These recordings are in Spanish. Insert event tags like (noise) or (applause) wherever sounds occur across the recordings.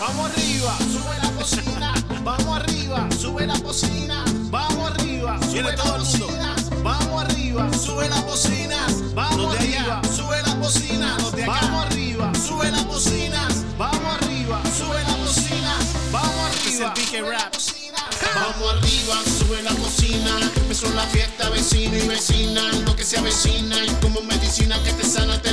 Vamos arriba, sube la cocina. Vamos arriba, sube la cocina. Vamos arriba, sube la cocina. Vamos arriba, sube la cocina. Vamos arriba, sube la cocina. Vamos arriba, sube la cocina. Vamos arriba, sube la cocina. Vamos arriba. Vamos arriba, sube la cocina. Empezó la fiesta, vecino y vecina. Lo que se avecina y como medicina que te sana, te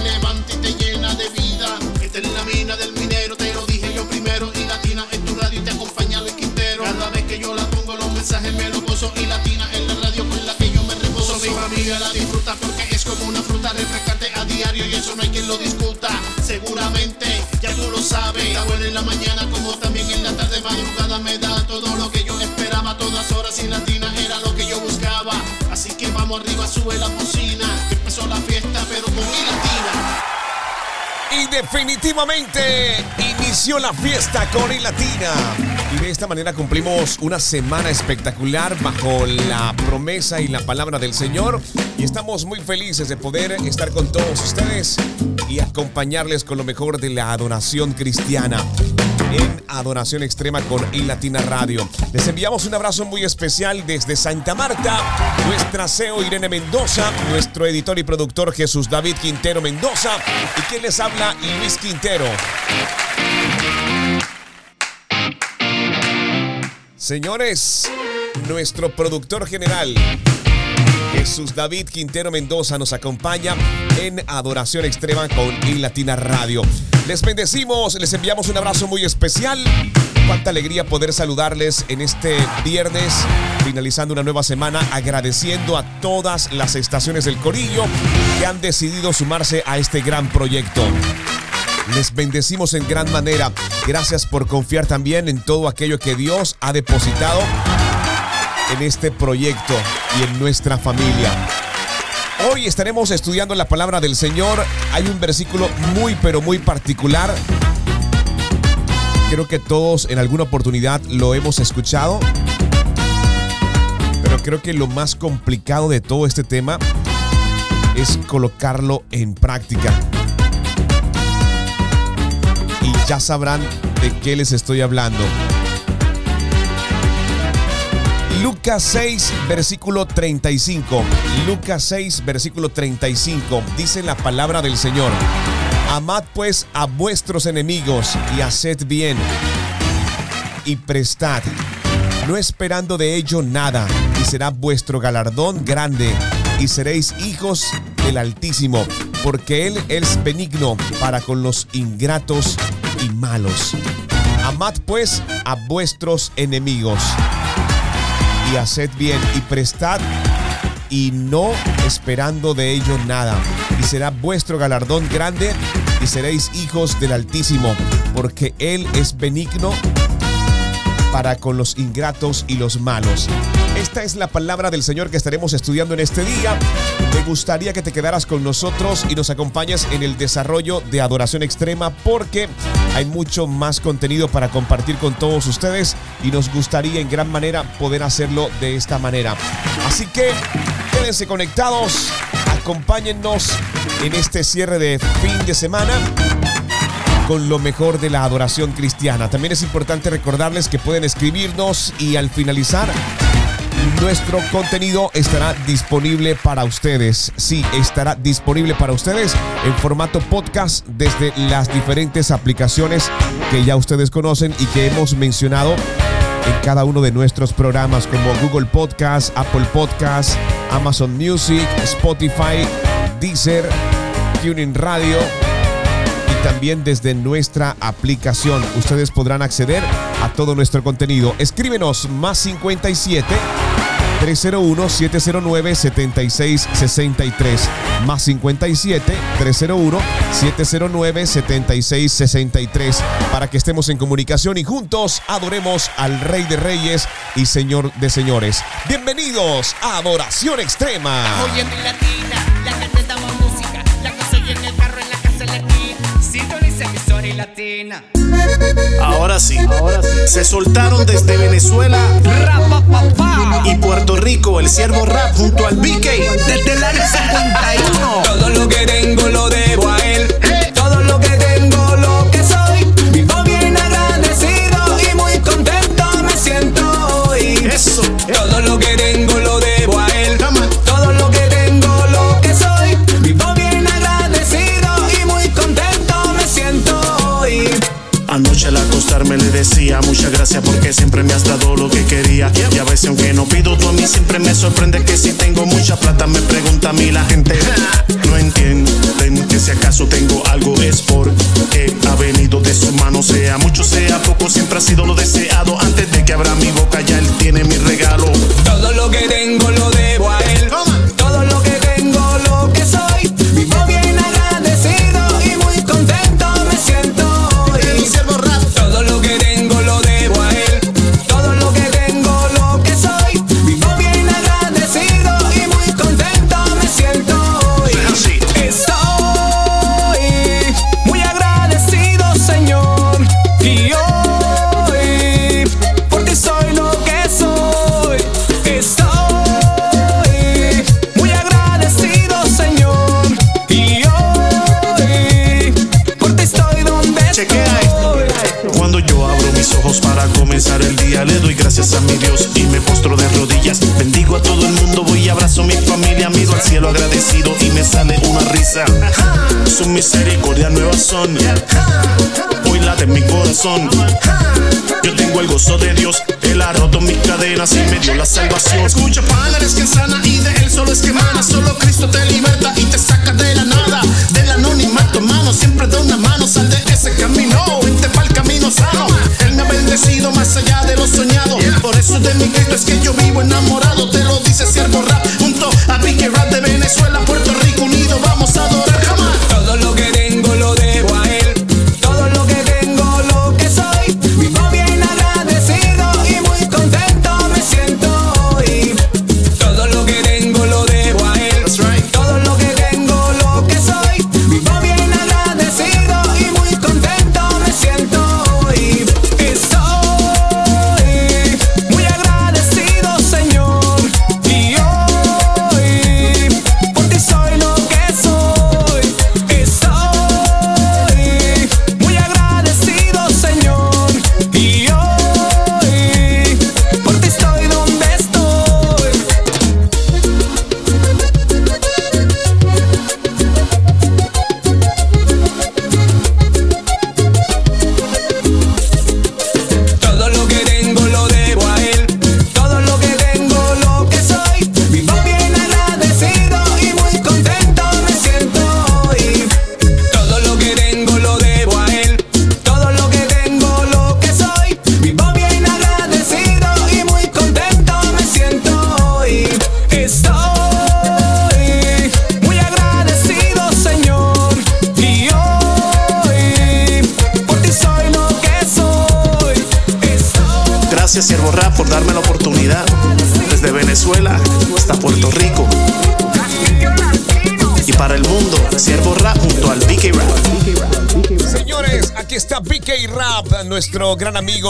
gozo. Y latina en la radio con la que yo me reposo. Mi familia la disfruta porque es como una fruta refrescante a diario y eso no hay quien lo discuta. Seguramente ya tú lo sabes. Está buena en la mañana como también en la tarde madrugada me da todo lo que yo esperaba todas horas y latina era lo que yo buscaba. Así que vamos arriba, sube la cocina. que Empezó la fiesta, pero con definitivamente inició la fiesta con Latina. Y de esta manera cumplimos una semana espectacular bajo la promesa y la palabra del Señor. Y estamos muy felices de poder estar con todos ustedes y acompañarles con lo mejor de la adoración cristiana en Adoración Extrema con Latina Radio. Les enviamos un abrazo muy especial desde Santa Marta, nuestra CEO Irene Mendoza, nuestro editor y productor Jesús David Quintero Mendoza y quien les habla Luis Quintero. Señores, nuestro productor general Jesús David Quintero Mendoza nos acompaña en Adoración Extrema con I Latina Radio. Les bendecimos, les enviamos un abrazo muy especial. Cuánta alegría poder saludarles en este viernes, finalizando una nueva semana, agradeciendo a todas las estaciones del Corillo que han decidido sumarse a este gran proyecto. Les bendecimos en gran manera. Gracias por confiar también en todo aquello que Dios ha depositado en este proyecto y en nuestra familia. Hoy estaremos estudiando la palabra del Señor. Hay un versículo muy pero muy particular. Creo que todos en alguna oportunidad lo hemos escuchado. Pero creo que lo más complicado de todo este tema es colocarlo en práctica. Y ya sabrán de qué les estoy hablando. Lucas 6, versículo 35. Lucas 6, versículo 35. Dice la palabra del Señor. Amad pues a vuestros enemigos y haced bien y prestad, no esperando de ello nada, y será vuestro galardón grande, y seréis hijos del Altísimo, porque Él es benigno para con los ingratos y malos. Amad pues a vuestros enemigos haced bien y prestad y no esperando de ello nada. Y será vuestro galardón grande y seréis hijos del Altísimo, porque Él es benigno para con los ingratos y los malos. Esta es la palabra del Señor que estaremos estudiando en este día. Me gustaría que te quedaras con nosotros y nos acompañes en el desarrollo de Adoración Extrema porque hay mucho más contenido para compartir con todos ustedes y nos gustaría en gran manera poder hacerlo de esta manera. Así que quédense conectados, acompáñennos en este cierre de fin de semana con lo mejor de la adoración cristiana. También es importante recordarles que pueden escribirnos y al finalizar nuestro contenido estará disponible para ustedes. Sí, estará disponible para ustedes en formato podcast desde las diferentes aplicaciones que ya ustedes conocen y que hemos mencionado en cada uno de nuestros programas como Google Podcast, Apple Podcast, Amazon Music, Spotify, Deezer, Tuning Radio también desde nuestra aplicación. Ustedes podrán acceder a todo nuestro contenido. Escríbenos más 57 301-709-7663. Más 57 301-709-7663. Para que estemos en comunicación y juntos adoremos al Rey de Reyes y Señor de Señores. Bienvenidos a Adoración Extrema. Emisora y latina. Ahora sí, se soltaron desde Venezuela Rapapapá. y Puerto Rico el siervo rap junto al BK. Desde el año 51. Todo lo que tengo lo debo a él. Decía muchas gracias porque siempre me has dado lo que quería. Y a veces aunque no pido, tú a mí siempre me sorprende que si tengo mucha plata me pregunta a mí la gente. (laughs) No entienden que si acaso tengo Yo tengo el gozo de Dios, Él ha roto mis cadenas y me dio la salvación.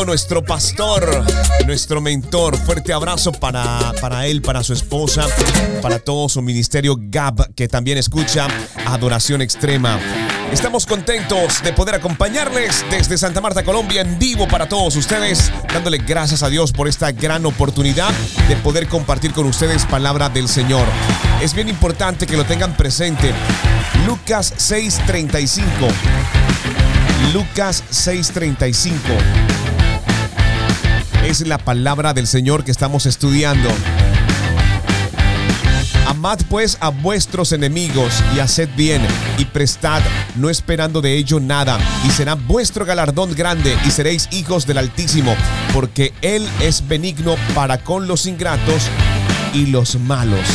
Nuestro pastor, nuestro mentor. Fuerte abrazo para, para él, para su esposa, para todo su ministerio Gab, que también escucha Adoración Extrema. Estamos contentos de poder acompañarles desde Santa Marta, Colombia, en vivo para todos ustedes, dándole gracias a Dios por esta gran oportunidad de poder compartir con ustedes palabra del Señor. Es bien importante que lo tengan presente. Lucas 6:35. Lucas 6:35. Es la palabra del Señor que estamos estudiando. Amad pues a vuestros enemigos y haced bien y prestad, no esperando de ello nada, y será vuestro galardón grande y seréis hijos del Altísimo, porque Él es benigno para con los ingratos y los malos.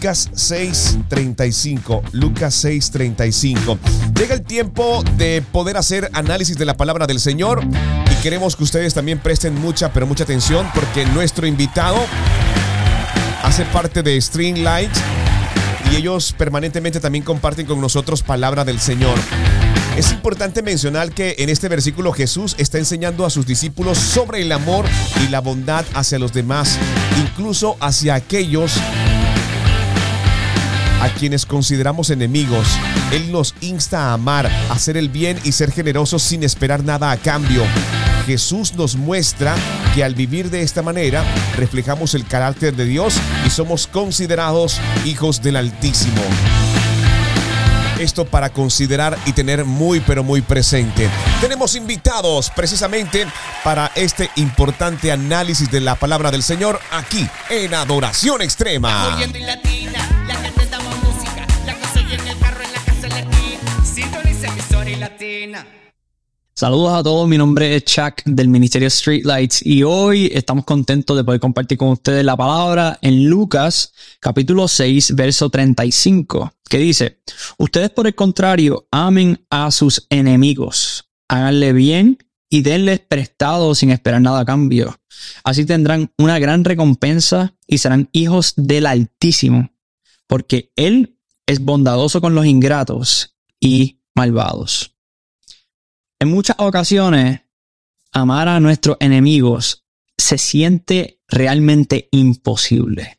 Lucas 6:35. Lucas 6:35. Llega el tiempo de poder hacer análisis de la palabra del Señor y queremos que ustedes también presten mucha, pero mucha atención porque nuestro invitado hace parte de Streamlight y ellos permanentemente también comparten con nosotros palabra del Señor. Es importante mencionar que en este versículo Jesús está enseñando a sus discípulos sobre el amor y la bondad hacia los demás, incluso hacia aquellos a quienes consideramos enemigos. Él nos insta a amar, a hacer el bien y ser generosos sin esperar nada a cambio. Jesús nos muestra que al vivir de esta manera reflejamos el carácter de Dios y somos considerados hijos del Altísimo. Esto para considerar y tener muy pero muy presente. Tenemos invitados precisamente para este importante análisis de la palabra del Señor aquí en Adoración Extrema. Saludos a todos, mi nombre es Chuck del Ministerio Streetlights y hoy estamos contentos de poder compartir con ustedes la palabra en Lucas capítulo 6 verso 35 que dice, ustedes por el contrario amen a sus enemigos, háganle bien y denles prestado sin esperar nada a cambio. Así tendrán una gran recompensa y serán hijos del Altísimo, porque Él es bondadoso con los ingratos y malvados. En muchas ocasiones, amar a nuestros enemigos se siente realmente imposible.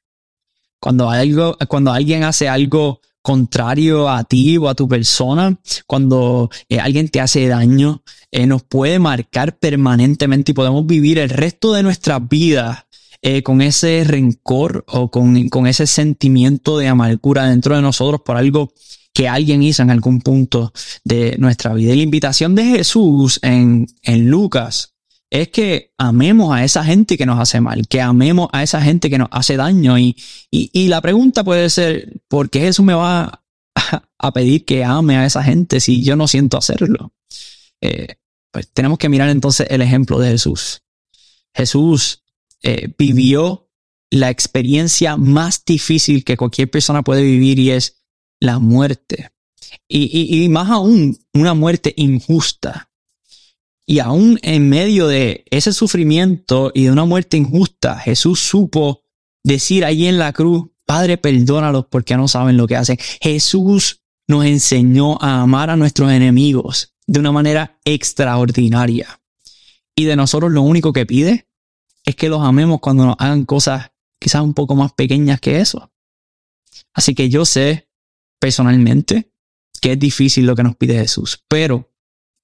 Cuando, algo, cuando alguien hace algo contrario a ti o a tu persona, cuando eh, alguien te hace daño, eh, nos puede marcar permanentemente y podemos vivir el resto de nuestras vidas eh, con ese rencor o con, con ese sentimiento de amargura dentro de nosotros por algo que alguien hizo en algún punto de nuestra vida. Y la invitación de Jesús en, en Lucas es que amemos a esa gente que nos hace mal, que amemos a esa gente que nos hace daño. Y, y, la pregunta puede ser, ¿por qué Jesús me va a, a pedir que ame a esa gente si yo no siento hacerlo? Eh, pues tenemos que mirar entonces el ejemplo de Jesús. Jesús eh, vivió la experiencia más difícil que cualquier persona puede vivir y es la muerte. Y, y, más aún, una muerte injusta. Y aún en medio de ese sufrimiento y de una muerte injusta, Jesús supo decir allí en la cruz, Padre, perdónalos porque no saben lo que hacen. Jesús nos enseñó a amar a nuestros enemigos de una manera extraordinaria. Y de nosotros lo único que pide es que los amemos cuando nos hagan cosas quizás un poco más pequeñas que eso. Así que yo sé personalmente que es difícil lo que nos pide Jesús, pero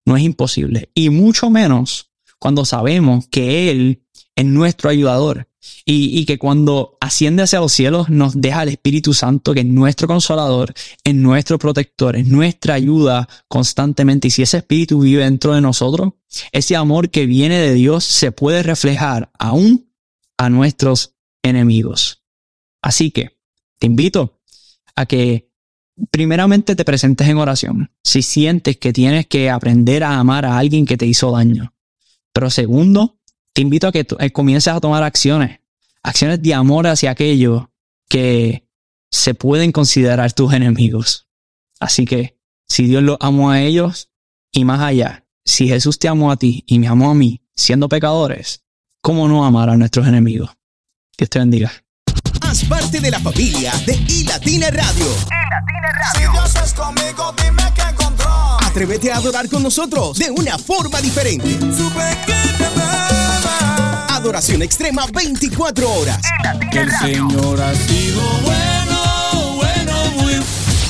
no es imposible. Y mucho menos cuando sabemos que Él es nuestro ayudador y, que cuando asciende hacia los cielos nos deja el Espíritu Santo, que es nuestro consolador, es nuestro protector, es nuestra ayuda constantemente. Y si ese Espíritu vive dentro de nosotros, ese amor que viene de Dios se puede reflejar aún a nuestros enemigos. Así que te invito a que primeramente te presentes en oración si sientes que tienes que aprender a amar a alguien que te hizo daño. Pero segundo, te invito a que eh, comiences a tomar acciones, acciones de amor hacia aquellos que se pueden considerar tus enemigos. Así que si Dios los amó a ellos y más allá, si Jesús te amó a ti y me amó a mí siendo pecadores, ¿cómo no amar a nuestros enemigos? Dios te bendiga. Haz parte de la familia de iLatina Radio. Si Dios es conmigo, dime que encontró. Atrévete a adorar con nosotros de una forma diferente. Supe que te. Adoración extrema 24 horas. Que el Señor ha sido bueno, bueno, muy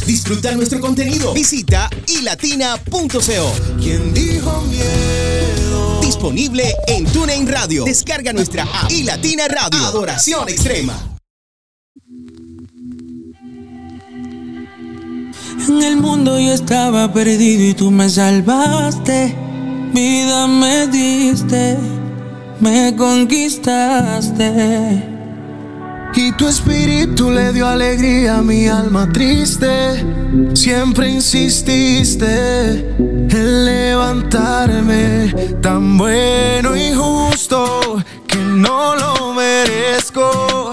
Disfruta nuestro contenido. Visita ilatina.co. ¿Quién dijo miedo? Disponible en TuneIn Radio. Descarga nuestra app iLatina Radio. Adoración extrema. En el mundo yo estaba perdido y tú me salvaste. Vida me diste, me conquistaste. Y tu espíritu le dio alegría a mi alma triste. Siempre insististe en levantarme, tan bueno y justo que no lo merezco.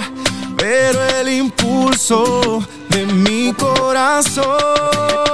Pero el impulso de mi corazón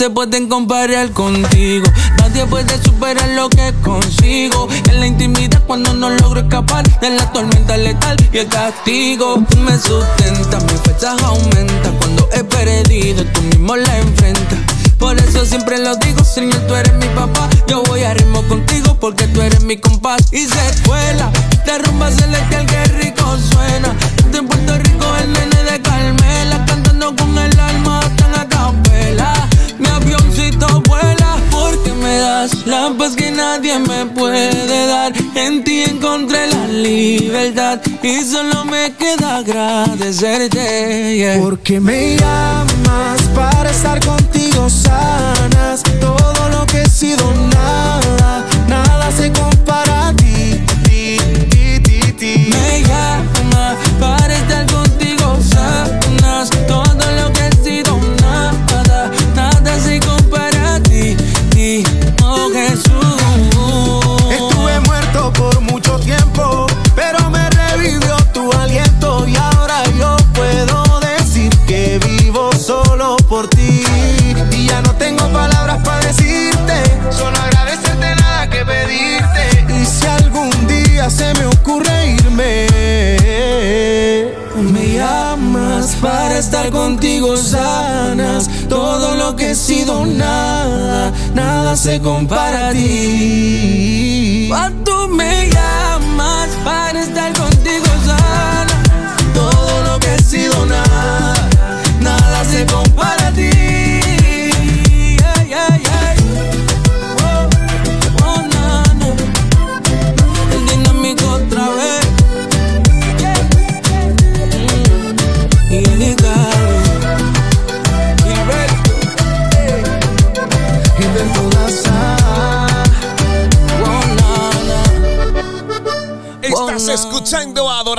se pueden comparar contigo. Nadie puede superar lo que consigo. En la intimidad cuando no logro escapar de la tormenta letal y el castigo me sustenta. Mis fechas aumentan cuando he perdido, tú mismo la enfrentas. Por eso siempre lo digo, Señor, tú eres mi papá. Yo voy a ritmo contigo porque tú eres mi compás. Y se escuela, de rumba celestial, que rico suena. Estoy en Puerto Rico, el nene das la paz que nadie me puede dar. En ti encontré la libertad y solo me queda agradecerte. Porque me llamas para estar contigo sanas Todo lo que he sido nada Nada se compara a ti. Cuando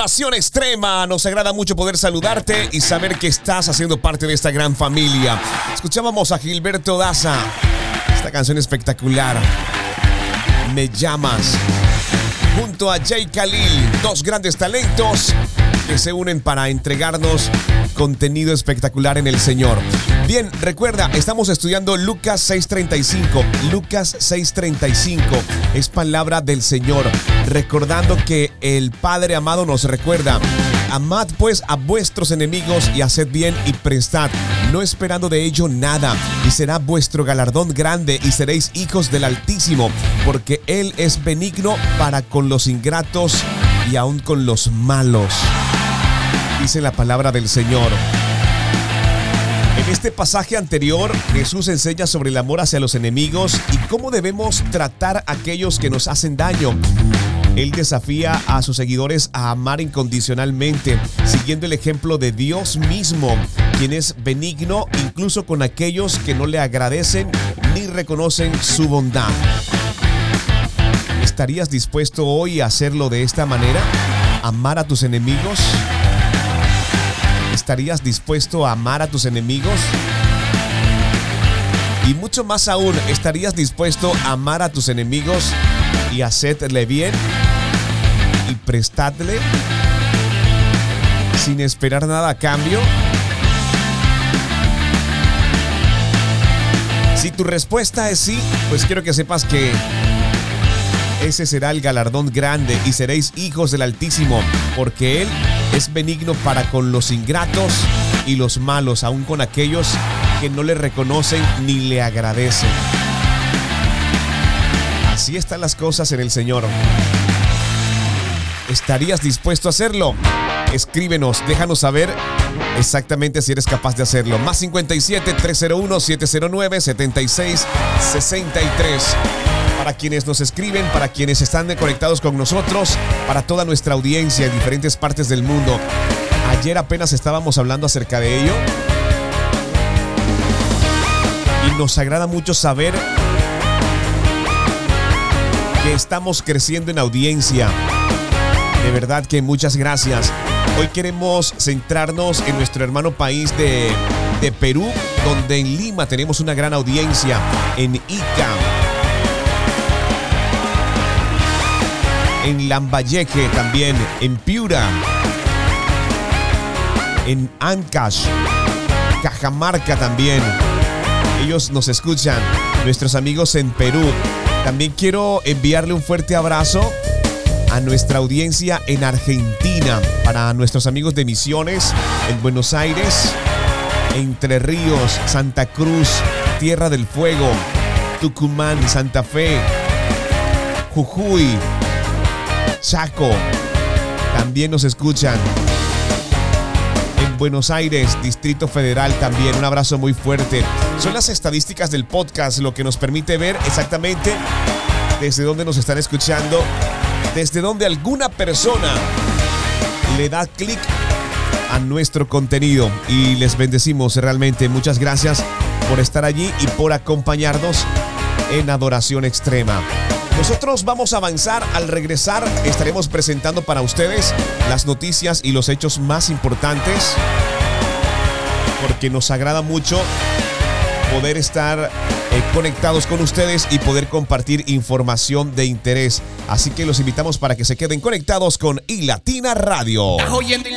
Adoración Extrema. Nos agrada mucho poder saludarte y saber que estás haciendo parte de esta gran familia. Escuchábamos a Gilberto Daza. Esta canción espectacular. Me llamas. Junto a Jay Khalil, dos grandes talentos que se unen para entregarnos contenido espectacular en el Señor. Bien, recuerda, estamos estudiando Lucas 6:35. Lucas 6:35 es palabra del Señor, recordando que el Padre amado nos recuerda. Amad pues a vuestros enemigos y haced bien y prestad, no esperando de ello nada, y será vuestro galardón grande y seréis hijos del Altísimo, porque Él es benigno para con los ingratos y aun con los malos. Dice la palabra del Señor. En este pasaje anterior, Jesús enseña sobre el amor hacia los enemigos y cómo debemos tratar a aquellos que nos hacen daño. Él desafía a sus seguidores a amar incondicionalmente, siguiendo el ejemplo de Dios mismo, quien es benigno incluso con aquellos que no le agradecen ni reconocen su bondad. ¿Estarías dispuesto hoy a hacerlo de esta manera? ¿Amar a tus enemigos? ¿Estarías dispuesto a amar a tus enemigos? Y mucho más aún, ¿estarías dispuesto a amar a tus enemigos y hacerle bien y prestadle sin esperar nada a cambio? Si tu respuesta es sí, pues quiero que sepas que ese será el galardón grande y seréis hijos del Altísimo, porque Él es benigno para con los ingratos y los malos, aun con aquellos que no le reconocen ni le agradecen. Así están las cosas en el Señor. ¿Estarías dispuesto a hacerlo? Escríbenos, déjanos saber exactamente si eres capaz de hacerlo. Más 57 301 709 76 63 para quienes nos escriben, para quienes están conectados con nosotros, para toda nuestra audiencia en diferentes partes del mundo. Ayer apenas estábamos hablando acerca de ello. Y nos agrada mucho saber que estamos creciendo en audiencia. De verdad que muchas gracias. Hoy queremos centrarnos en nuestro hermano país de, Perú, donde en Lima tenemos una gran audiencia, en Ica. En Lambayeque también, en Piura, en Ancash, Cajamarca también, Ellos nos escuchan, nuestros amigos en Perú. También quiero enviarle un fuerte abrazo a nuestra audiencia en Argentina, para nuestros amigos de Misiones, en Buenos Aires, Entre Ríos, Santa Cruz, Tierra del Fuego, Tucumán, Santa Fe, Jujuy, Chaco. También nos escuchan en Buenos Aires, Distrito Federal también. Un abrazo muy fuerte. Son las estadísticas del podcast lo que nos permite ver exactamente desde dónde nos están escuchando, desde donde alguna persona le da clic a nuestro contenido y les bendecimos realmente. Muchas gracias por estar allí y por acompañarnos en adoración extrema. Nosotros vamos a avanzar. Al regresar estaremos presentando para ustedes las noticias y los hechos más importantes porque nos agrada mucho poder estar eh, conectados con ustedes y poder compartir información de interés. Así que los invitamos para que se queden conectados con iLatina Radio. Estás oyendo y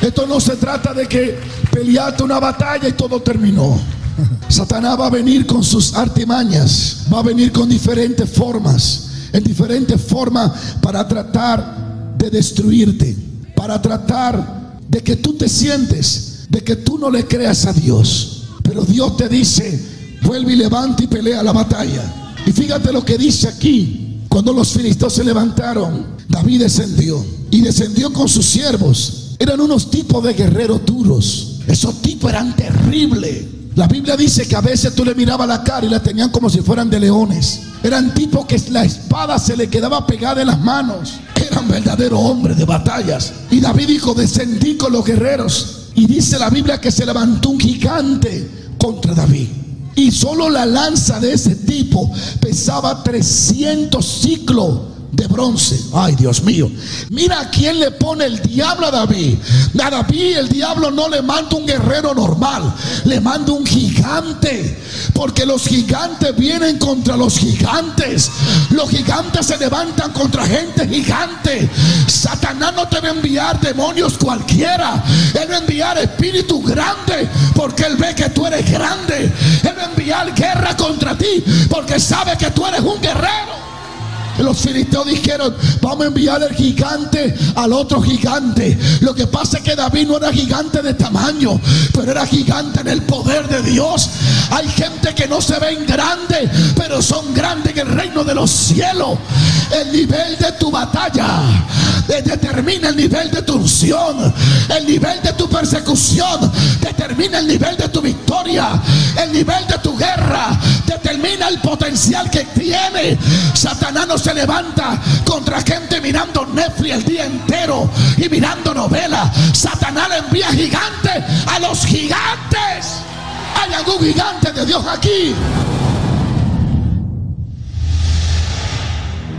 Esto no se trata de que peleaste una batalla y todo terminó. (laughs) Satanás va a venir con sus artimañas, va a venir con diferentes formas, en diferentes formas para tratar de destruirte, para tratar de que tú te sientes, de que tú no le creas a Dios. Pero Dios te dice, vuelve y levanta y pelea la batalla. Y fíjate lo que dice aquí, cuando los filisteos se levantaron, David descendió y descendió con sus siervos. Eran unos tipos de guerreros duros. Esos tipos eran terribles. La Biblia dice que a veces tú le mirabas la cara y la tenían como si fueran de leones. Eran tipos que la espada se le quedaba pegada en las manos. Eran verdaderos hombres de batallas. Y David dijo, descendí con los guerreros. Y dice la Biblia que se levantó un gigante contra David. Y solo la lanza de ese tipo pesaba 300 ciclos de bronce. Ay, Dios mío. Mira a quién le pone el diablo a David. A David el diablo no le manda un guerrero normal, le manda un gigante. Porque los gigantes vienen contra los gigantes. Los gigantes se levantan contra gente gigante. Satanás no te va a enviar demonios cualquiera. Él va a enviar espíritu grande porque él ve que tú eres grande. Él va a enviar guerra contra ti porque sabe que tú eres un guerrero. Los filisteos dijeron, vamos a enviar el gigante al otro gigante. Lo que pasa es que David no era gigante de tamaño, pero era gigante en el poder de Dios. Hay gente que no se ven grande, pero son grandes en el reino de los cielos. El nivel de tu batalla eh, determina el nivel de tu unción. El nivel de tu persecución determina el nivel de tu victoria. El nivel de tu guerra determina el potencial que tiene. Satanás no se levanta contra gente mirando Netflix el día entero y mirando novelas. Satanás le envía gigantes a los gigantes. Hay algún gigante de Dios aquí.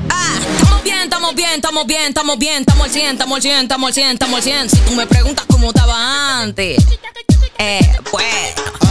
Ah, bien, estamos bien, estamos bien, estamos bien, estamos al 100, estamos al 100, estamos al 100, estamos al 100. Si tú me preguntas cómo estaba antes, eh, pues.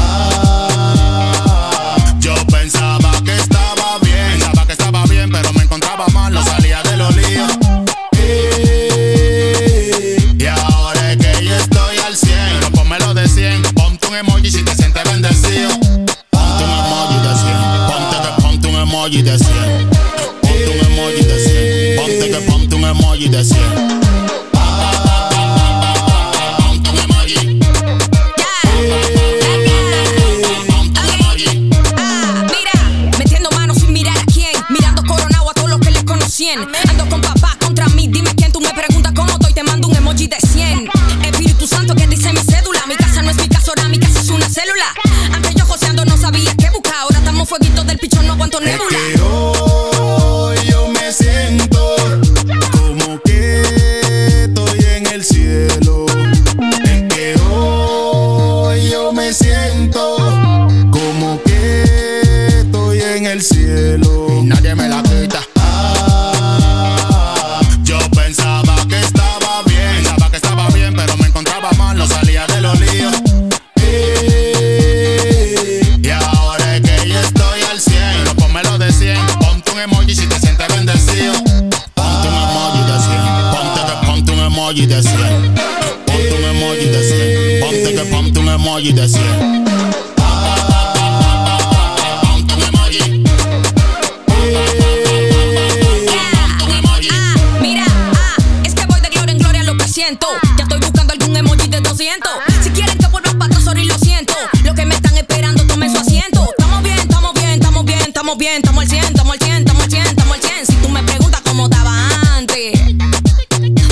Estamos bien, estamos al 100, estamos al 100, estamos al 100, estamos al 100. Si tú me preguntas cómo estaba antes,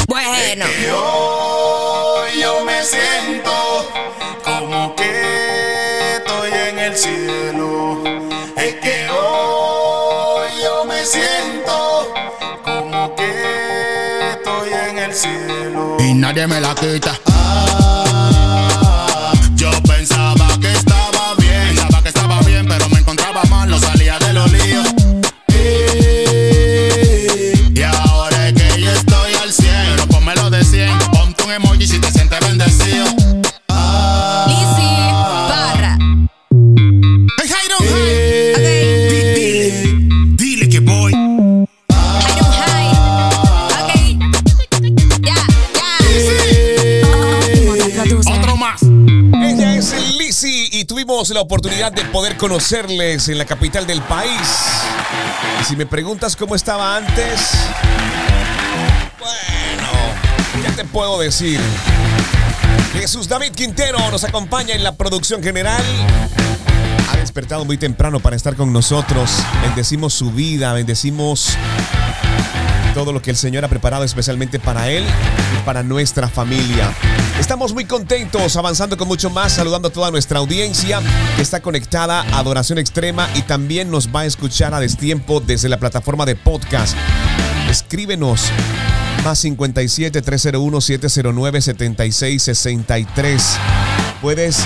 bueno. Y hoy yo me siento como que estoy en el cielo. Es que hoy yo me siento como que estoy en el cielo. Y nadie me la quita. Ah, la oportunidad de poder conocerles en la capital del país. Y si me preguntas cómo estaba antes, bueno, ¿qué te puedo decir? Jesús David Quintero nos acompaña en la producción general. Ha despertado muy temprano para estar con nosotros. Bendecimos su vida, bendecimos todo lo que el Señor ha preparado especialmente para Él y para nuestra familia. Estamos muy contentos, avanzando con mucho más, saludando a toda nuestra audiencia que está conectada a Adoración Extrema y también nos va a escuchar a destiempo desde la plataforma de podcast. Escríbenos más 57 301 709 76 63. Puedes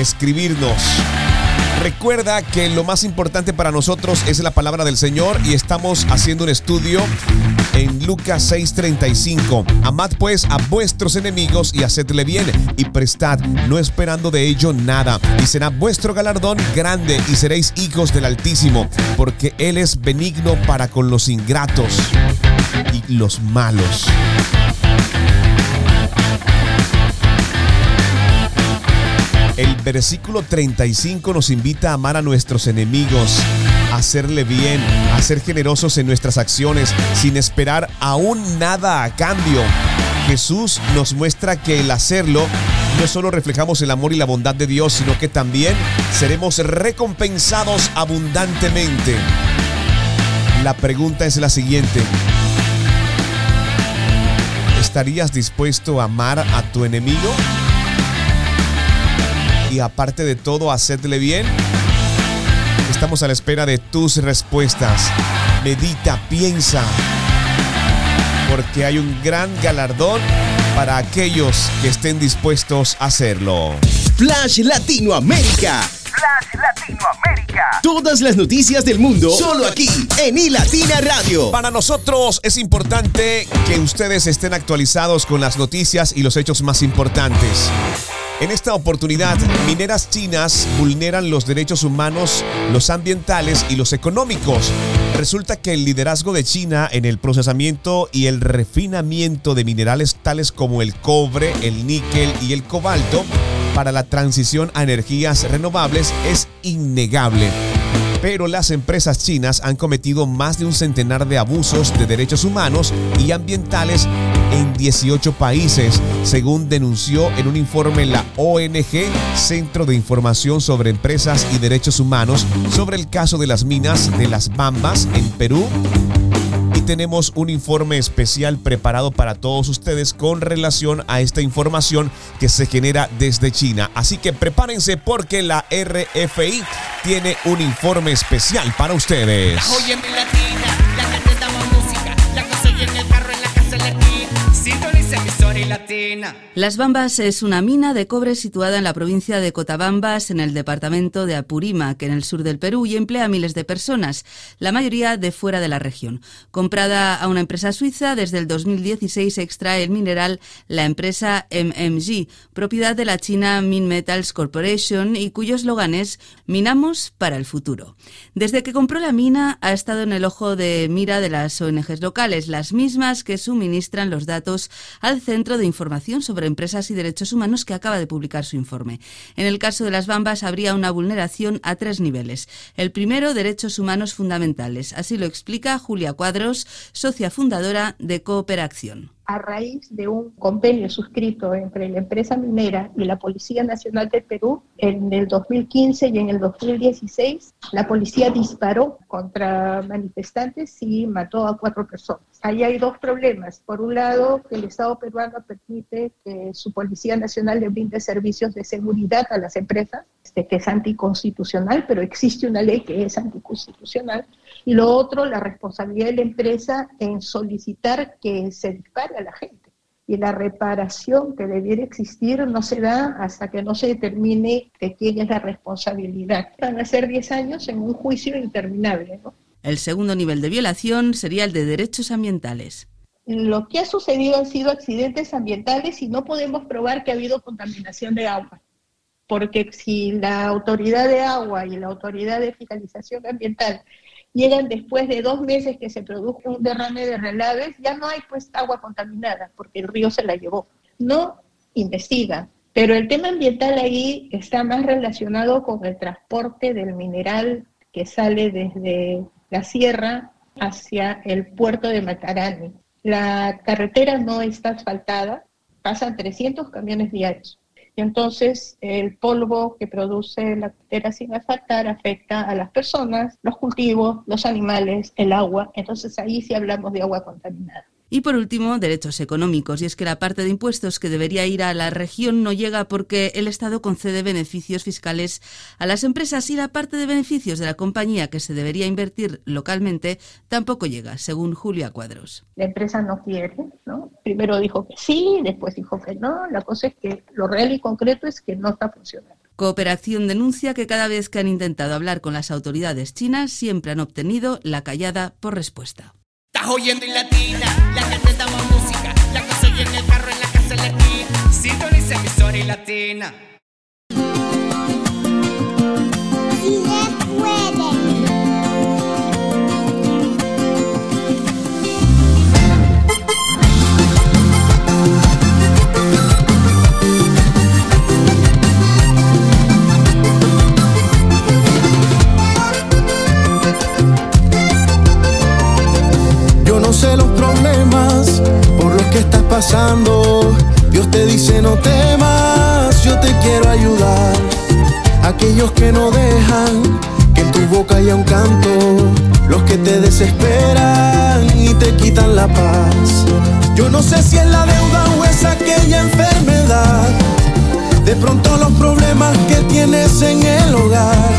escribirnos. Recuerda que lo más importante para nosotros es la palabra del Señor y estamos haciendo un estudio en Lucas 6:35. Amad pues a vuestros enemigos y hacedle bien y prestad, no esperando de ello nada. Y será vuestro galardón grande y seréis hijos del Altísimo, porque Él es benigno para con los ingratos y los malos. El versículo 35 nos invita a amar a nuestros enemigos, a hacerle bien, a ser generosos en nuestras acciones, sin esperar aún nada a cambio. Jesús nos muestra que el hacerlo no solo reflejamos el amor y la bondad de Dios, sino que también seremos recompensados abundantemente. La pregunta es la siguiente. ¿Estarías dispuesto a amar a tu enemigo? Y aparte de todo, hacedle bien? Estamos a la espera de tus respuestas. Medita, piensa, porque hay un gran galardón para aquellos que estén dispuestos a hacerlo. Flash Latinoamérica. Flash Latinoamérica. Todas las noticias del mundo solo aquí en iLatina Radio. Para nosotros es importante que ustedes estén actualizados con las noticias y los hechos más importantes. En esta oportunidad, mineras chinas vulneran los derechos humanos, los ambientales y los económicos. Resulta que el liderazgo de China en el procesamiento y el refinamiento de minerales tales como el cobre, el níquel y el cobalto para la transición a energías renovables es innegable. Pero las empresas chinas han cometido más de un centenar de abusos de derechos humanos y ambientales en 18 países, según denunció en un informe la ONG Centro de Información sobre Empresas y Derechos Humanos sobre el caso de las minas de las Bambas en Perú y tenemos un informe especial preparado para todos ustedes con relación a esta información que se genera desde China. Así que prepárense porque la RFI tiene un informe especial para ustedes. Las Bambas es una mina de cobre situada en la provincia de Cotabambas, en el departamento de Apurímac, en el sur del Perú, y emplea a miles de personas, la mayoría de fuera de la región. Comprada a una empresa suiza, desde el 2016 extrae el mineral la empresa MMG, propiedad de la China Min Metals Corporation y cuyo eslogan es Minamos para el futuro. Desde que compró la mina ha estado en el ojo de mira de las ONGs locales, las mismas que suministran los datos al Centro de Información sobre Empresas y Derechos Humanos que acaba de publicar su informe. En el caso de las Bambas habría una vulneración a tres niveles. El primero, derechos humanos fundamentales. Así lo explica Julia Cuadros, socia fundadora de Cooperación a raíz de un convenio suscrito entre la empresa minera y la Policía Nacional del Perú en el 2015 y en el 2016, la policía disparó contra manifestantes y mató a cuatro personas. Ahí hay dos problemas. Por un lado, que el Estado peruano permite que su Policía Nacional le brinde servicios de seguridad a las empresas, este, que es anticonstitucional, pero existe una ley que es anticonstitucional. Y lo otro, la responsabilidad de la empresa en solicitar que se dispare a la gente. Y la reparación que debiera existir no se da hasta que no se determine de quién es la responsabilidad. Van a ser 10 años en un juicio interminable. ¿no? El segundo nivel de violación sería el de derechos ambientales. Lo que ha sucedido han sido accidentes ambientales y no podemos probar que ha habido contaminación de agua. Porque si la autoridad de agua y la autoridad de fiscalización ambiental llegan después de dos meses que se produjo un derrame de relaves, ya no hay pues agua contaminada porque el río se la llevó. No investiga, pero el tema ambiental ahí está más relacionado con el transporte del mineral que sale desde la sierra hacia el puerto de Matarani. La carretera no está asfaltada, pasan 300 camiones diarios. Y entonces el polvo que produce la carretera sin asfaltar afecta a las personas, los cultivos, los animales, el agua. Entonces ahí sí hablamos de agua contaminada. Y por último, derechos económicos. Y es que la parte de impuestos que debería ir a la región no llega porque el Estado concede beneficios fiscales a las empresas y la parte de beneficios de la compañía que se debería invertir localmente tampoco llega, según Julia Cuadros. La empresa no quiere, ¿no? Primero dijo que sí, después dijo que no. La cosa es que lo real y concreto es que no está funcionando. Cooperación denuncia que cada vez que han intentado hablar con las autoridades chinas siempre han obtenido la callada por respuesta. Estás oyendo en latina, en el carro, en la casa, en la esquina. Sintoniza emisora y latina. Yo pasando. Dios te dice no temas, yo te quiero ayudar. Aquellos que no dejan que en tu boca haya un canto, los que te desesperan y te quitan la paz. Yo no sé si es la deuda o es aquella enfermedad. De pronto los problemas que tienes en el hogar.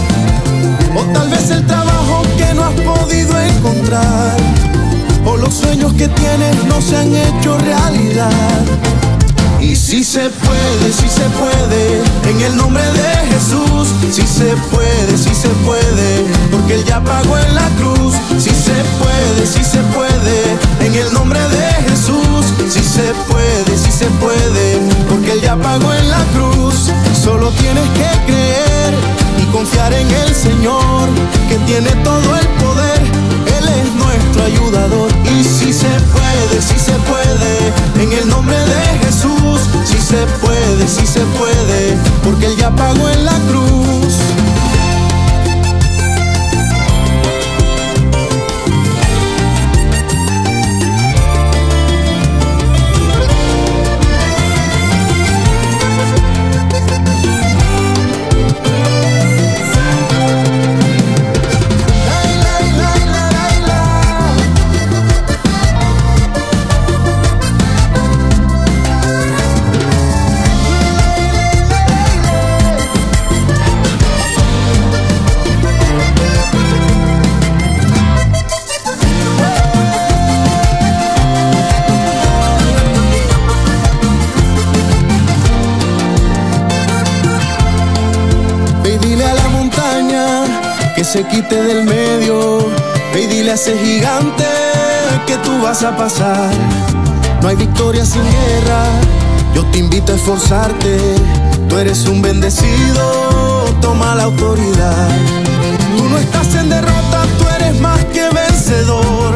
O tal vez el trabajo que no has podido encontrar. O los sueños que tienes no se han hecho realidad. Y si se puede, si se puede, en el nombre de Jesús. Si se puede, si se puede, porque Él ya pagó en la cruz. Si se puede, si se puede, en el nombre de Jesús. Si se puede, si se puede, porque Él ya pagó en la cruz. Solo tienes que creer y confiar en el Señor, que tiene todo el poder. Él es ayudador. Y si se puede, si se puede, en el nombre de Jesús. Si se puede, si se puede, porque Él ya pagó en la cruz. Se quite del medio. Ve y dile a ese gigante que tú vas a pasar. No hay victoria sin guerra. Yo te invito a esforzarte. Tú eres un bendecido. Toma la autoridad. Tú no estás en derrota, tú eres más que vencedor.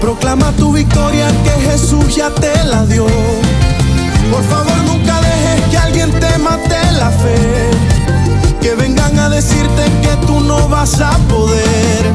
Proclama tu victoria que Jesús ya te la dio. Por favor, nunca dejes que alguien te mate la fe. Vengan a decirte que tú no vas a poder.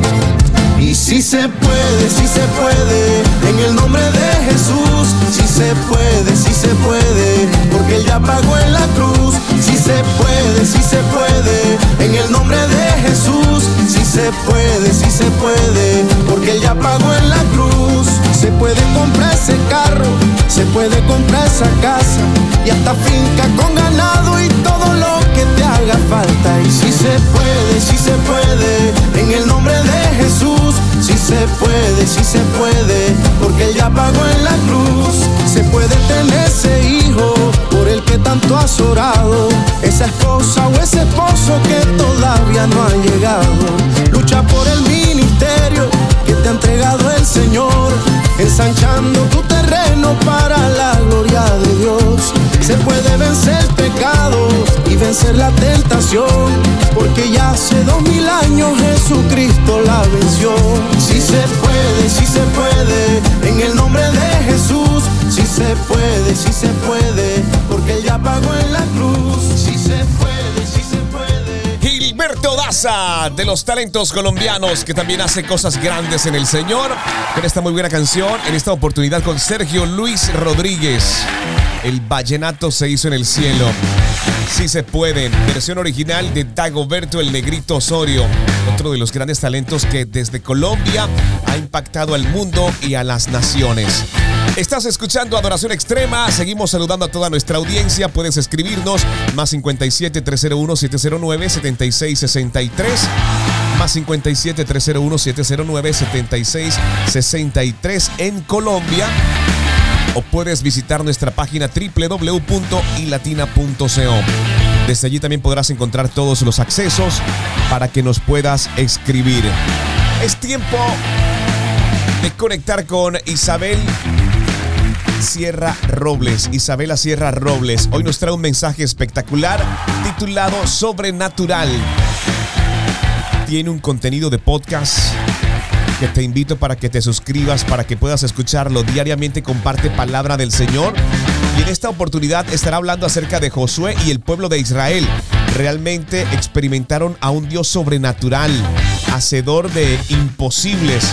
Y si se puede, si se puede, en el nombre de Jesús. Si se puede, si se puede, porque Él ya pagó en la cruz. Si se puede, si se puede, en el nombre de Jesús. Si se puede, si se puede, porque Él ya pagó en la cruz. Se puede comprar ese carro, se puede comprar esa casa y hasta finca con ganado y todo lo que haga falta. Y si se puede, si se puede, en el nombre de Jesús. Si se puede, si se puede, porque Él ya pagó en la cruz. Se puede tener ese hijo por el que tanto has orado, esa esposa o ese esposo que todavía no ha llegado. Lucha por el ministerio que te ha entregado el Señor, ensanchando tu terreno para la gloria de Dios. Se puede vencer el pecado y vencer la tentación, porque ya hace dos mil años Jesucristo la venció. Si se puede, si se puede, en el nombre de Jesús. Si se puede, si se puede, porque Él ya pagó en la cruz. Si se puede, si se puede. Gilberto Daza, de los talentos colombianos, que también hace cosas grandes en el Señor, con esta muy buena canción, en esta oportunidad con Sergio Luis Rodríguez. El vallenato se hizo en el cielo. Sí se puede. Versión original de Dagoberto el Negrito Osorio, otro de los grandes talentos que desde Colombia ha impactado al mundo y a las naciones. Estás escuchando Adoración Extrema. Seguimos saludando a toda nuestra audiencia. Puedes escribirnos más 57 301 709 7663 más 57 301 709 7663 en Colombia o puedes visitar nuestra página www.ilatina.co. Desde allí también podrás encontrar todos los accesos para que nos puedas escribir. Es tiempo de conectar con Isabel Sierra Robles. Isabela Sierra Robles hoy nos trae un mensaje espectacular titulado Sobrenatural. Tiene un contenido de podcast te invito para que te suscribas, para que puedas escucharlo diariamente. Comparte palabra del Señor. Y en esta oportunidad estará hablando acerca de Josué y el pueblo de Israel. Realmente experimentaron a un Dios sobrenatural, hacedor de imposibles,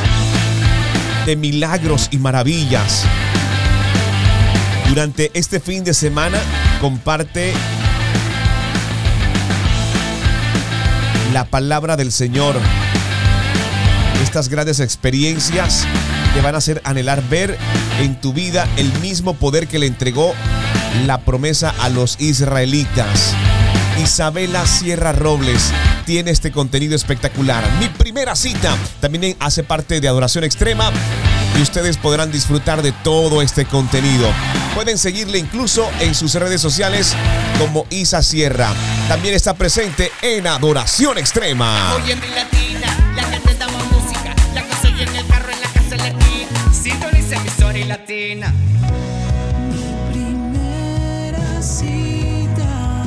de milagros y maravillas. Durante este fin de semana comparte la palabra del Señor estas grandes experiencias te van a hacer anhelar ver en tu vida el mismo poder que le entregó la promesa a los israelitas. Isabela Sierra Robles tiene este contenido espectacular. Mi primera cita también hace parte de Adoración Extrema y ustedes podrán disfrutar de todo este contenido. Pueden seguirle incluso en sus redes sociales como Isa Sierra. También está presente en Adoración Extrema. Latina. primera cita.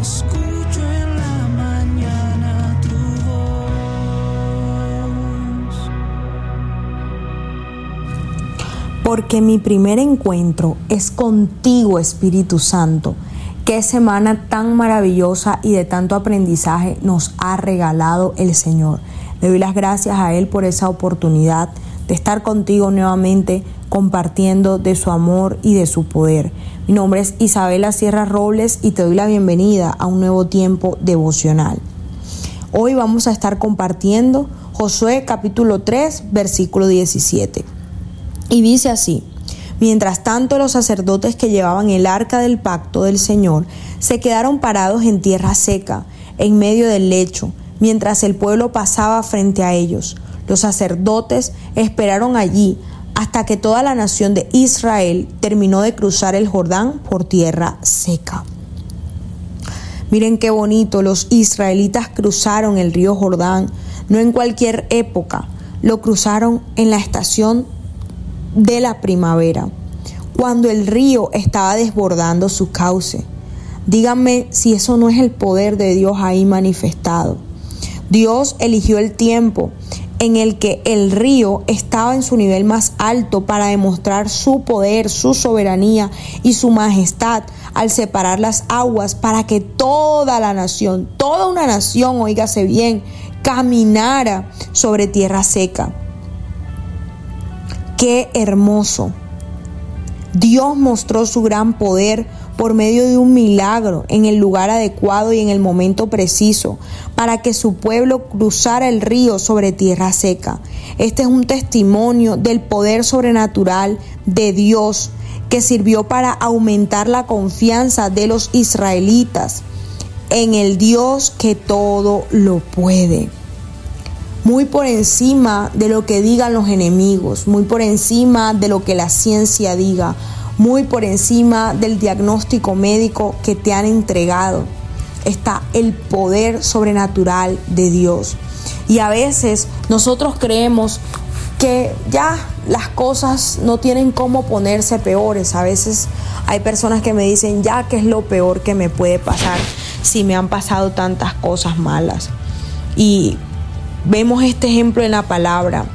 Escucho en la mañana tu voz. Porque mi primer encuentro es contigo, Espíritu Santo. Qué semana tan maravillosa y de tanto aprendizaje nos ha regalado el Señor. Le doy las gracias a Él por esa oportunidad de estar contigo nuevamente compartiendo de su amor y de su poder. Mi nombre es Isabela Sierra Robles y te doy la bienvenida a un nuevo tiempo devocional. Hoy vamos a estar compartiendo Josué capítulo 3 versículo 17. Y dice así, mientras tanto los sacerdotes que llevaban el arca del pacto del Señor se quedaron parados en tierra seca, en medio del lecho, mientras el pueblo pasaba frente a ellos. Los sacerdotes esperaron allí hasta que toda la nación de Israel terminó de cruzar el Jordán por tierra seca. Miren qué bonito, los israelitas cruzaron el río Jordán, no en cualquier época, lo cruzaron en la estación de la primavera, cuando el río estaba desbordando su cauce. Díganme si eso no es el poder de Dios ahí manifestado. Dios eligió el tiempo en el que el río estaba en su nivel más alto para demostrar su poder, su soberanía y su majestad al separar las aguas para que toda la nación, toda una nación, oígase bien, caminara sobre tierra seca. Qué hermoso. Dios mostró su gran poder por medio de un milagro en el lugar adecuado y en el momento preciso para que su pueblo cruzara el río sobre tierra seca. Este es un testimonio del poder sobrenatural de Dios que sirvió para aumentar la confianza de los israelitas en el Dios que todo lo puede. Muy por encima de lo que digan los enemigos, muy por encima de lo que la ciencia diga, muy por encima del diagnóstico médico que te han entregado. Está el poder sobrenatural de Dios. Y a veces nosotros creemos que ya las cosas no tienen cómo ponerse peores. A veces hay personas que me dicen, ya que es lo peor que me puede pasar si me han pasado tantas cosas malas. Y vemos este ejemplo en la palabra.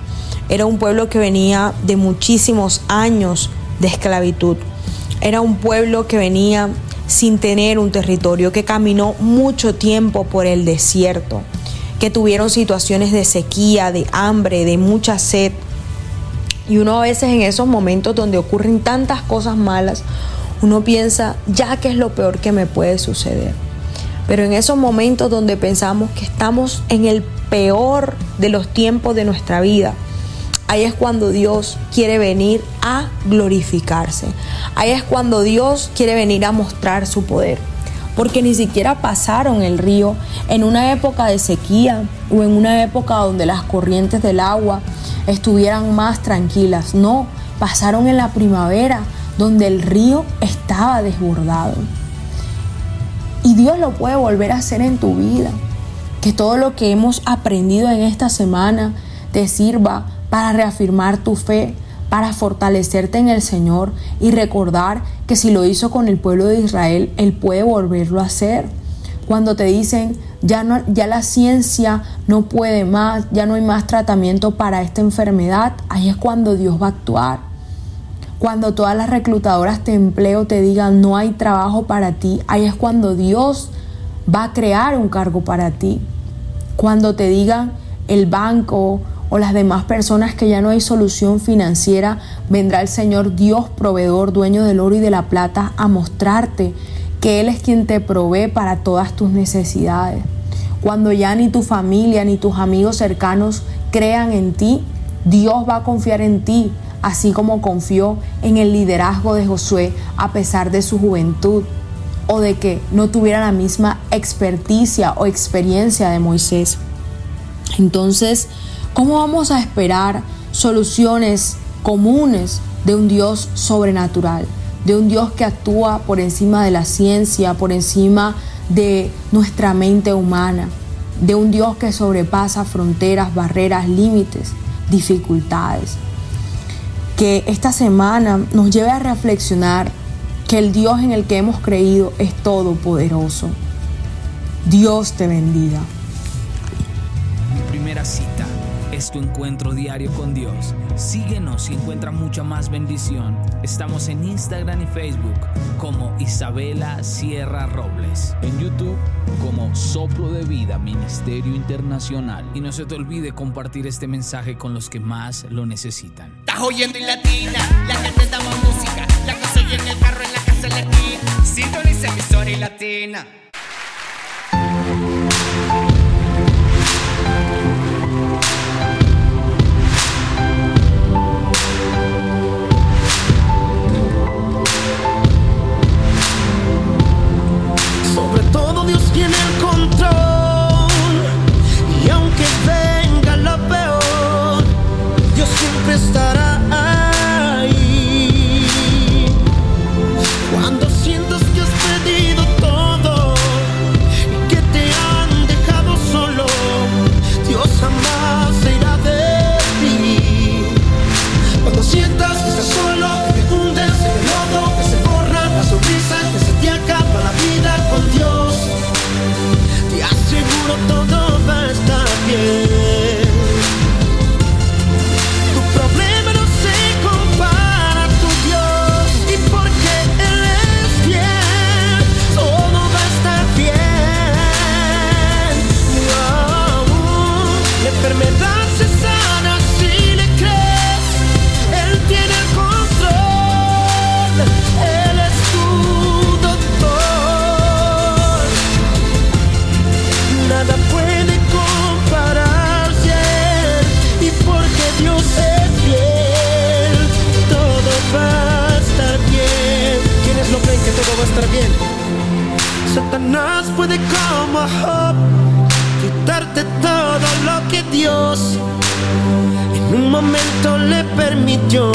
Era un pueblo que venía de muchísimos años de esclavitud. Era un pueblo que venía sin tener un territorio, que caminó mucho tiempo por el desierto, que tuvieron situaciones de sequía, de hambre, de mucha sed. Y uno a veces en esos momentos donde ocurren tantas cosas malas, uno piensa, ya que es lo peor que me puede suceder. Pero en esos momentos donde pensamos que estamos en el peor de los tiempos de nuestra vida, Ahí es cuando Dios quiere venir a glorificarse. Ahí es cuando Dios quiere venir a mostrar su poder. Porque ni siquiera pasaron el río en una época de sequía o en una época donde las corrientes del agua estuvieran más tranquilas. No, pasaron en la primavera donde el río estaba desbordado. Y Dios lo puede volver a hacer en tu vida. Que todo lo que hemos aprendido en esta semana te sirva para reafirmar tu fe, para fortalecerte en el Señor y recordar que si lo hizo con el pueblo de Israel, Él puede volverlo a hacer. Cuando te dicen, ya, no, ya la ciencia no puede más, ya no hay más tratamiento para esta enfermedad, ahí es cuando Dios va a actuar. Cuando todas las reclutadoras de empleo te digan no hay trabajo para ti, ahí es cuando Dios va a crear un cargo para ti. Cuando te digan el banco o las demás personas que ya no hay solución financiera, vendrá el Señor Dios, proveedor, dueño del oro y de la plata, a mostrarte que Él es quien te provee para todas tus necesidades. Cuando ya ni tu familia ni tus amigos cercanos crean en ti, Dios va a confiar en ti, así como confió en el liderazgo de Josué a pesar de su juventud o de que no tuviera la misma experticia o experiencia de Moisés. Entonces, ¿Cómo vamos a esperar soluciones comunes de un Dios sobrenatural? De un Dios que actúa por encima de la ciencia, por encima de nuestra mente humana. De un Dios que sobrepasa fronteras, barreras, límites, dificultades. Que esta semana nos lleve a reflexionar que el Dios en el que hemos creído es todopoderoso. Dios te bendiga. Mi primera cita es tu encuentro diario con Dios. Síguenos y encuentra mucha más bendición. Estamos en Instagram y Facebook como Isabela Sierra Robles. En YouTube como Soplo de Vida Ministerio Internacional. Y no se te olvide compartir este mensaje con los que más lo necesitan. Estás oyendo en latina, la gente música, la que se oye en el carro, en la casa, en la esquina. Sintoniza emisora y latina. Momento le permitió.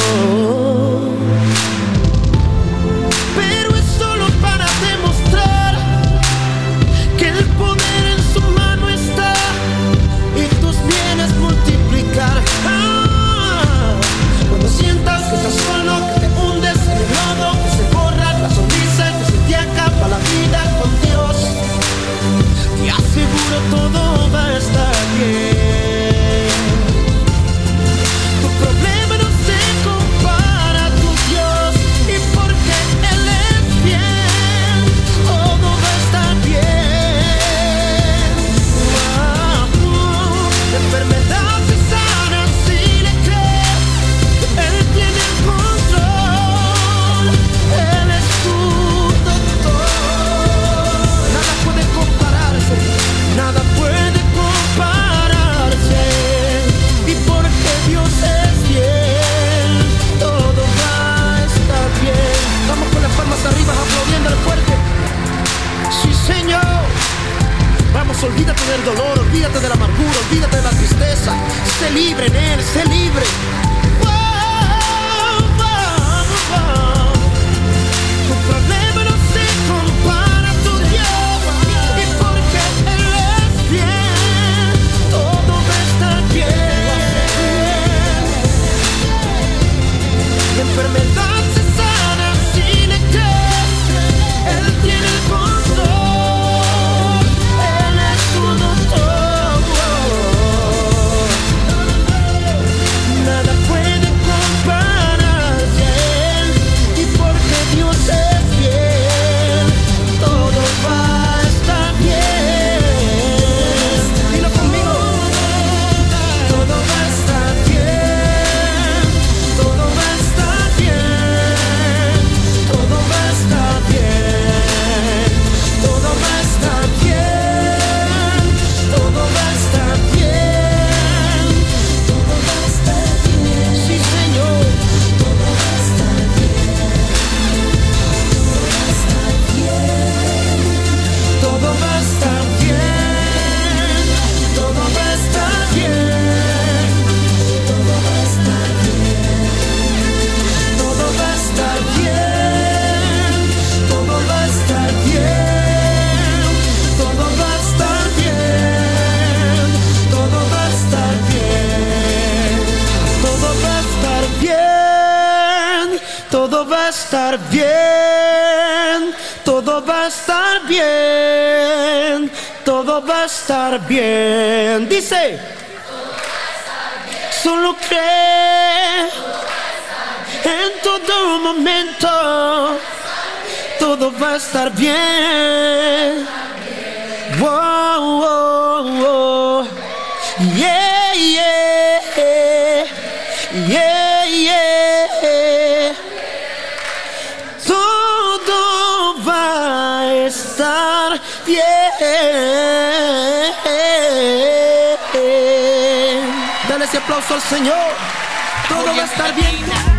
Olvídate de la amargura, olvídate de la tristeza. Sé libre en Él, sé libre. Bien. Dice. Solo cree en todo momento. Todo va a estar bien. Wow, wow, wow. Yeah, yeah. Yeah, yeah. Todo va a estar bien. Ese aplauso al Señor. Todo va a estar bien.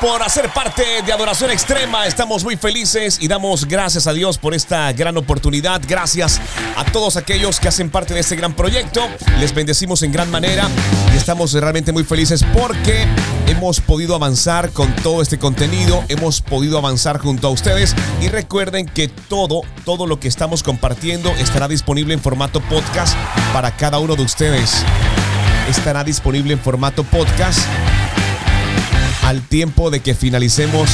Por hacer parte de Adoración Extrema. Estamos muy felices y damos gracias a Dios por esta gran oportunidad. Gracias a todos aquellos que hacen parte de este gran proyecto. Les bendecimos en gran manera y estamos realmente muy felices porque hemos podido avanzar con todo este contenido. Hemos podido avanzar junto a ustedes y recuerden que todo, todo lo que estamos compartiendo estará disponible en formato podcast para cada uno de ustedes. Estará disponible en formato podcast al tiempo de que finalicemos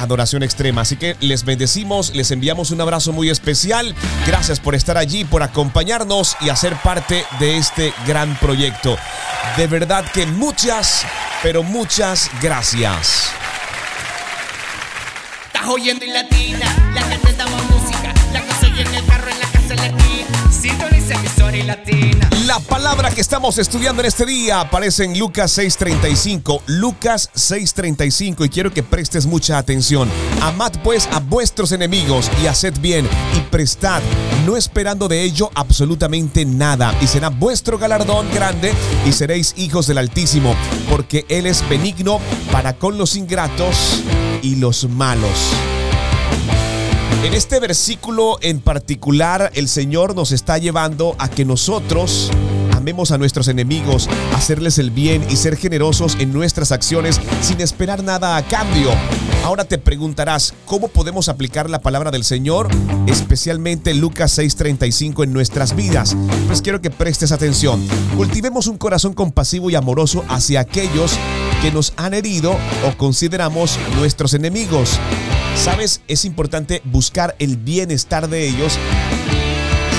Adoración Extrema. Así que les bendecimos, les enviamos un abrazo muy especial. Gracias por estar allí, por acompañarnos y hacer parte de este gran proyecto. De verdad que muchas, pero muchas gracias. Estás oyendo en latina, La palabra que estamos estudiando en este día aparece en Lucas 6:35. Lucas 6:35 y quiero que prestes mucha atención. Amad pues a vuestros enemigos y haced bien y prestad no esperando de ello absolutamente nada, y será vuestro galardón grande, y seréis hijos del Altísimo, porque Él es benigno para con los ingratos y los malos. En este versículo en particular, el Señor nos está llevando a que nosotros amemos a nuestros enemigos, hacerles el bien y ser generosos en nuestras acciones sin esperar nada a cambio. Ahora te preguntarás, ¿cómo podemos aplicar la palabra del Señor, especialmente Lucas 6:35 en nuestras vidas? Pues quiero que prestes atención. Cultivemos un corazón compasivo y amoroso hacia aquellos que nos han herido o consideramos nuestros enemigos. Sabes, es importante buscar el bienestar de ellos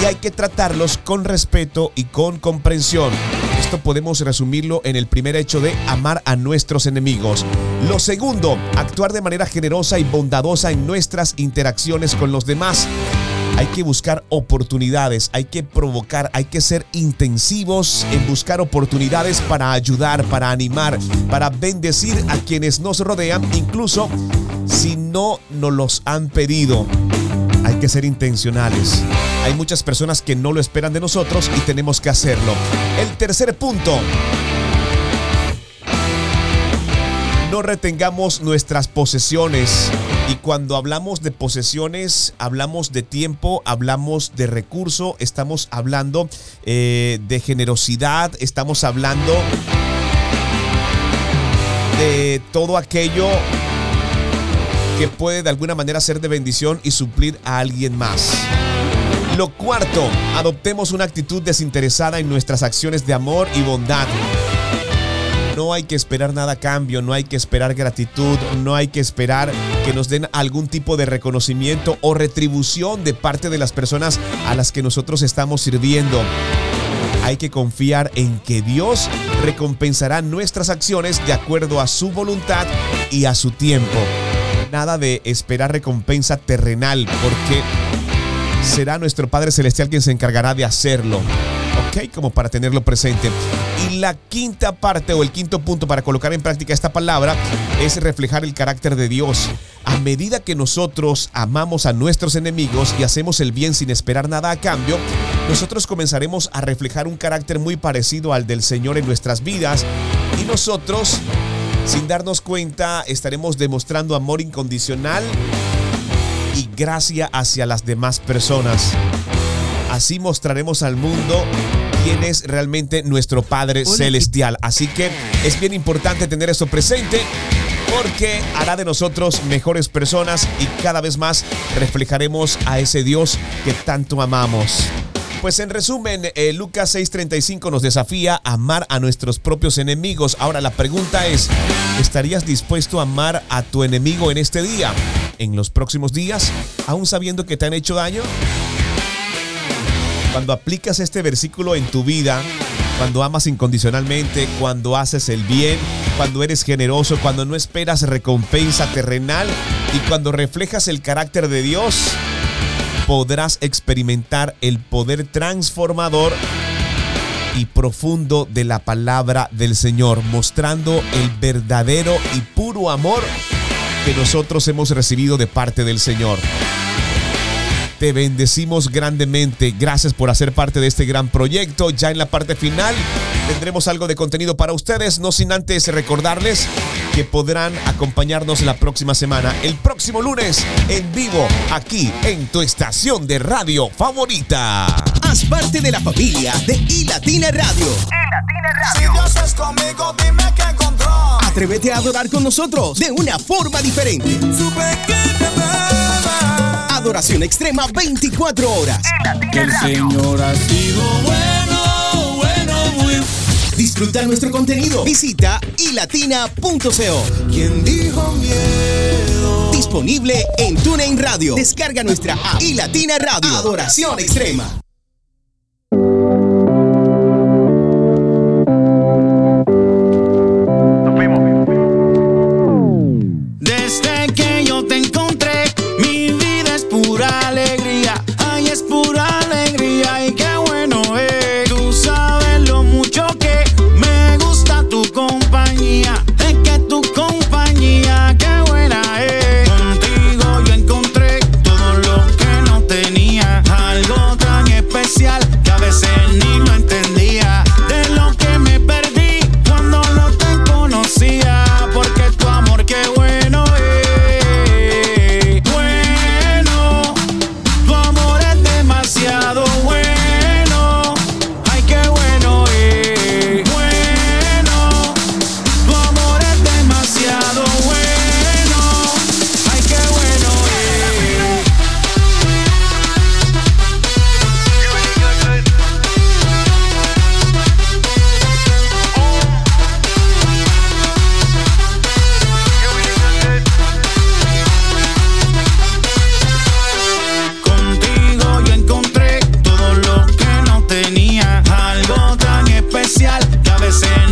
y hay que tratarlos con respeto y con comprensión. Esto podemos resumirlo en el primer hecho de amar a nuestros enemigos. Lo segundo, actuar de manera generosa y bondadosa en nuestras interacciones con los demás. Hay que buscar oportunidades, hay que provocar, hay que ser intensivos en buscar oportunidades para ayudar, para animar, para bendecir a quienes nos rodean, incluso si no nos los han pedido. Hay que ser intencionales. Hay muchas personas que no lo esperan de nosotros y tenemos que hacerlo. El tercer punto. No retengamos nuestras posesiones. Y cuando hablamos de posesiones, hablamos de tiempo, hablamos de recurso, estamos hablando eh, de generosidad, estamos hablando de todo aquello que puede de alguna manera ser de bendición y suplir a alguien más. Lo cuarto, adoptemos una actitud desinteresada en nuestras acciones de amor y bondad. No hay que esperar nada a cambio, no hay que esperar gratitud, no hay que esperar que nos den algún tipo de reconocimiento o retribución de parte de las personas a las que nosotros estamos sirviendo. Hay que confiar en que Dios recompensará nuestras acciones de acuerdo a su voluntad y a su tiempo. Nada de esperar recompensa terrenal, porque será nuestro Padre Celestial quien se encargará de hacerlo. ¿Ok? Como para tenerlo presente. Y la quinta parte o el quinto punto para colocar en práctica esta palabra es reflejar el carácter de Dios. A medida que nosotros amamos a nuestros enemigos y hacemos el bien sin esperar nada a cambio, nosotros comenzaremos a reflejar un carácter muy parecido al del Señor en nuestras vidas y nosotros, sin darnos cuenta, estaremos demostrando amor incondicional y gracia hacia las demás personas. Así mostraremos al mundo quién es realmente nuestro Padre Celestial. Así que es bien importante tener eso presente porque hará de nosotros mejores personas y cada vez más reflejaremos a ese Dios que tanto amamos. Pues en resumen, eh, Lucas 6:35 nos desafía a amar a nuestros propios enemigos. Ahora la pregunta es, ¿estarías dispuesto a amar a tu enemigo en este día? ¿En los próximos días? ¿Aún sabiendo que te han hecho daño? Cuando aplicas este versículo en tu vida, cuando amas incondicionalmente, cuando haces el bien, cuando eres generoso, cuando no esperas recompensa terrenal y cuando reflejas el carácter de Dios, podrás experimentar el poder transformador y profundo de la palabra del Señor, mostrando el verdadero y puro amor que nosotros hemos recibido de parte del Señor. Te bendecimos grandemente. Gracias por hacer parte de este gran proyecto. Ya en la parte final tendremos algo de contenido para ustedes, no sin antes recordarles que podrán acompañarnos la próxima semana, el próximo lunes, en vivo, aquí en tu estación de radio favorita. Haz parte de la familia de iLatina Radio. Si Dios es conmigo, dime que encontró. Atrévete a adorar con nosotros de una forma diferente. Adoración extrema 24 horas. Que el Señor ha sido bueno, bueno, muy Disfruta nuestro contenido. Visita ilatina.co. ¿Quién dijo miedo? Disponible en TuneIn Radio. Descarga nuestra app iLatina Radio. Adoración extrema. algo tan especial. Que a veces